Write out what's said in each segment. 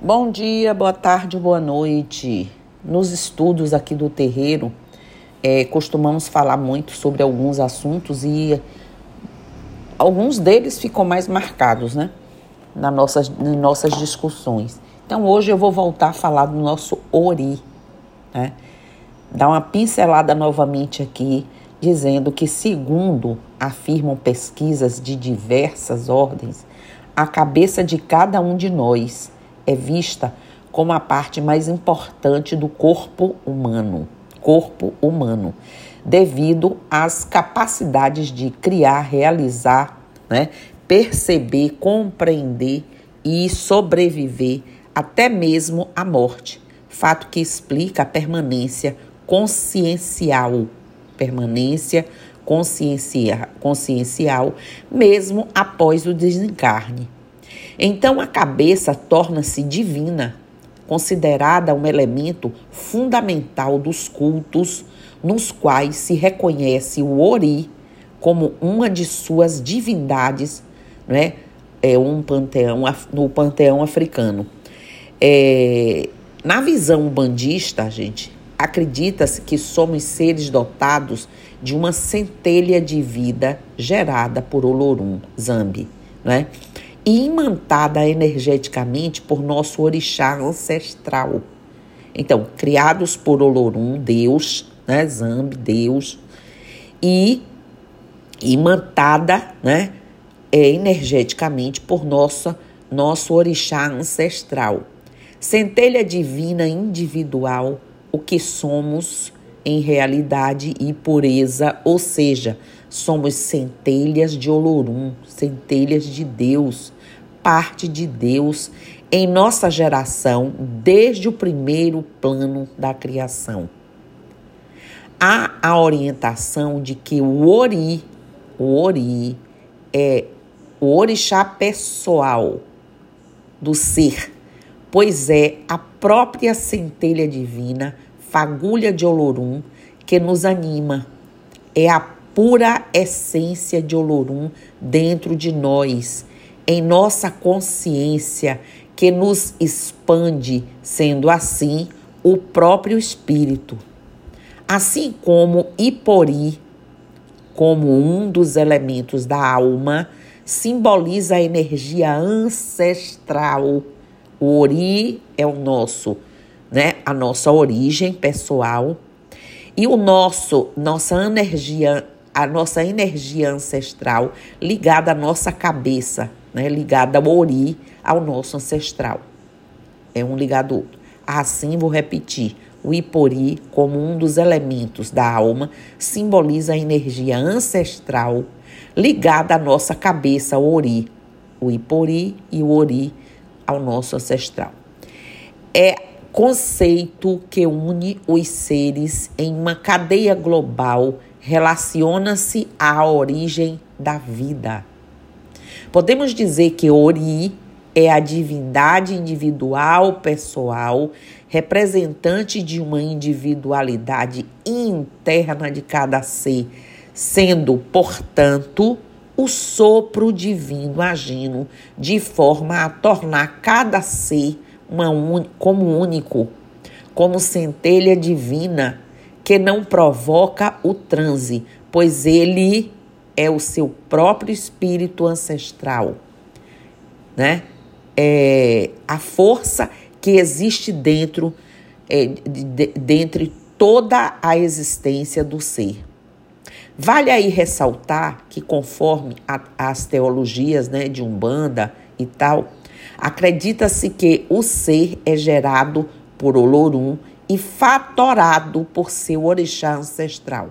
Bom dia, boa tarde, boa noite. Nos estudos aqui do terreiro, é, costumamos falar muito sobre alguns assuntos e alguns deles ficam mais marcados, né? Nas nossas, nas nossas discussões. Então hoje eu vou voltar a falar do nosso Ori, né? Dar uma pincelada novamente aqui, dizendo que, segundo afirmam pesquisas de diversas ordens, a cabeça de cada um de nós é vista como a parte mais importante do corpo humano, corpo humano, devido às capacidades de criar, realizar, né, perceber, compreender e sobreviver até mesmo à morte, fato que explica a permanência consciencial, permanência consciencia, consciencial mesmo após o desencarne. Então a cabeça torna-se divina, considerada um elemento fundamental dos cultos nos quais se reconhece o Ori como uma de suas divindades, né? É um panteão no panteão africano. É, na visão bandista, gente, acredita-se que somos seres dotados de uma centelha de vida gerada por Olorum, Zambi, né? E imantada energeticamente por nosso orixá ancestral. Então, criados por Olorum, Deus, né, Zambi, Deus, e imantada, né, é, energeticamente por nossa, nosso orixá ancestral. Centelha divina individual, o que somos em realidade e pureza, ou seja, somos centelhas de Olorum, centelhas de Deus, parte de Deus em nossa geração desde o primeiro plano da criação. Há a orientação de que o Ori, o Ori é o orixá pessoal do ser, pois é a própria centelha divina, fagulha de Olorum, que nos anima. É a pura essência de Olorum dentro de nós em nossa consciência que nos expande, sendo assim o próprio Espírito. Assim como Ipori, como um dos elementos da alma, simboliza a energia ancestral. O Ori é o nosso, né, a nossa origem pessoal e o nosso, nossa energia, a nossa energia ancestral ligada à nossa cabeça, né, ligada ao Ori, ao nosso ancestral. É um ligado ao outro. Assim, vou repetir: o Ipori, como um dos elementos da alma, simboliza a energia ancestral ligada à nossa cabeça, o Ori. O Ipori e o Ori ao nosso ancestral. É conceito que une os seres em uma cadeia global, relaciona-se à origem da vida. Podemos dizer que Ori é a divindade individual pessoal, representante de uma individualidade interna de cada ser, sendo, portanto, o sopro divino agindo de forma a tornar cada ser uma un... como único, como centelha divina que não provoca o transe, pois ele é o seu próprio espírito ancestral, né? É a força que existe dentro, é, de, de, toda a existência do ser. Vale aí ressaltar que, conforme a, as teologias né, de Umbanda e tal, acredita-se que o ser é gerado por Olorum e fatorado por seu orixá ancestral.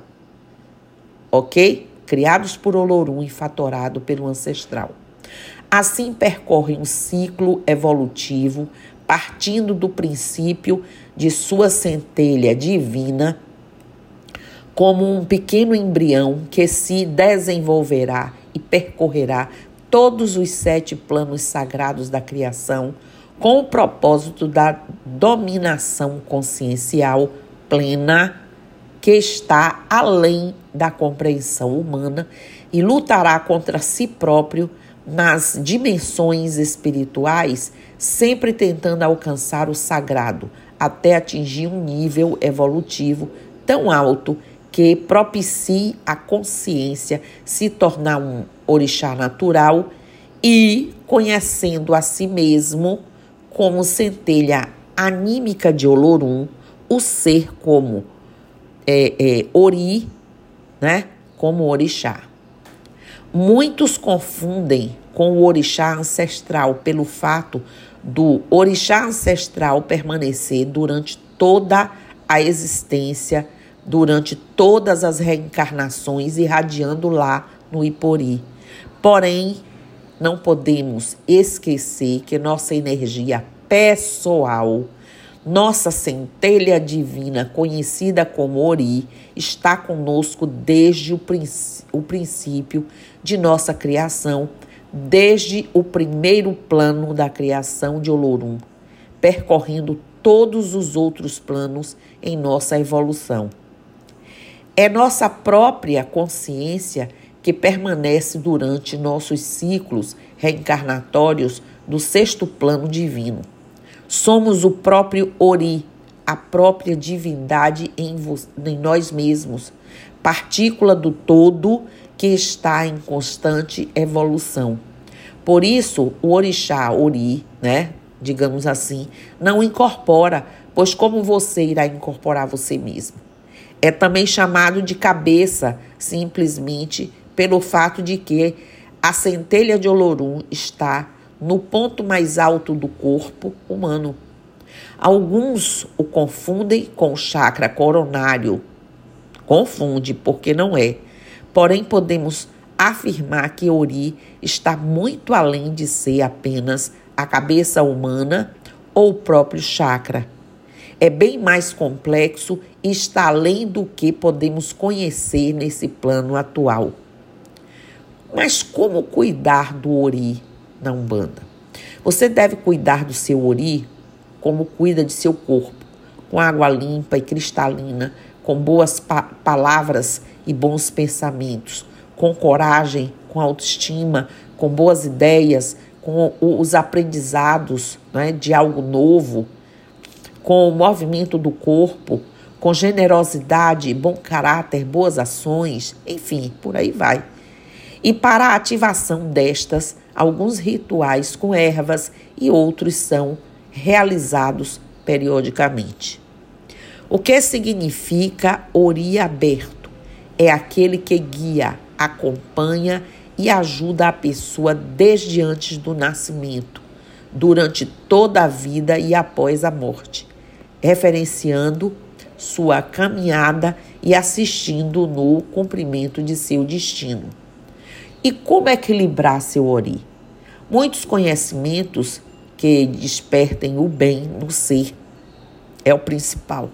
Ok? criados por Olorum e fatorado pelo ancestral. Assim percorre um ciclo evolutivo, partindo do princípio de sua centelha divina, como um pequeno embrião que se desenvolverá e percorrerá todos os sete planos sagrados da criação, com o propósito da dominação consciencial plena que está além da compreensão humana e lutará contra si próprio nas dimensões espirituais, sempre tentando alcançar o sagrado, até atingir um nível evolutivo tão alto que propicie a consciência se tornar um orixá natural e conhecendo a si mesmo como centelha anímica de Olorum, o ser como é, é, Ori, né, como orixá. Muitos confundem com o orixá ancestral pelo fato do orixá ancestral permanecer durante toda a existência, durante todas as reencarnações, irradiando lá no Ipori. Porém, não podemos esquecer que nossa energia pessoal, nossa centelha divina, conhecida como Ori, está conosco desde o, o princípio de nossa criação, desde o primeiro plano da criação de Olorum, percorrendo todos os outros planos em nossa evolução. É nossa própria consciência que permanece durante nossos ciclos reencarnatórios do sexto plano divino. Somos o próprio Ori, a própria divindade em, em nós mesmos, partícula do todo que está em constante evolução. Por isso, o orixá Ori, né, digamos assim, não incorpora, pois como você irá incorporar você mesmo? É também chamado de cabeça, simplesmente pelo fato de que a centelha de Olorum está no ponto mais alto do corpo humano. Alguns o confundem com o chakra coronário. Confunde, porque não é. Porém, podemos afirmar que Ori está muito além de ser apenas a cabeça humana ou o próprio chakra. É bem mais complexo e está além do que podemos conhecer nesse plano atual. Mas como cuidar do ori na Umbanda? Você deve cuidar do seu ori como cuida de seu corpo, com água limpa e cristalina, com boas pa palavras e bons pensamentos, com coragem, com autoestima, com boas ideias, com os aprendizados né, de algo novo, com o movimento do corpo, com generosidade, bom caráter, boas ações, enfim, por aí vai e para a ativação destas, alguns rituais com ervas e outros são realizados periodicamente. O que significa ori aberto? É aquele que guia, acompanha e ajuda a pessoa desde antes do nascimento, durante toda a vida e após a morte, referenciando sua caminhada e assistindo no cumprimento de seu destino. E como equilibrar seu ori? Muitos conhecimentos que despertem o bem no ser é o principal,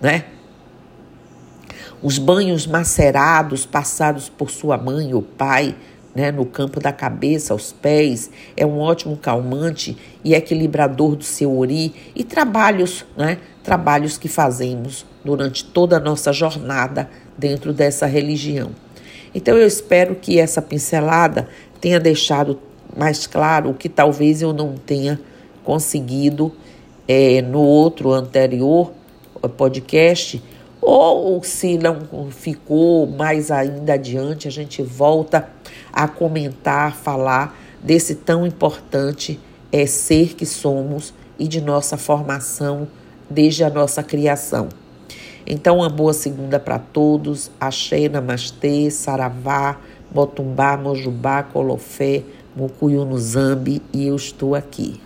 né? Os banhos macerados passados por sua mãe ou pai, né, no campo da cabeça aos pés, é um ótimo calmante e equilibrador do seu ori e trabalhos, né, trabalhos que fazemos durante toda a nossa jornada dentro dessa religião. Então eu espero que essa pincelada tenha deixado mais claro o que talvez eu não tenha conseguido é, no outro anterior podcast, ou se não ficou mais ainda adiante, a gente volta a comentar, falar desse tão importante é, ser que somos e de nossa formação desde a nossa criação. Então, uma boa segunda para todos. Axé, Namastê, Saravá, Motumbá, Mojubá, Colofé, Mucuyu no Zambi e eu estou aqui.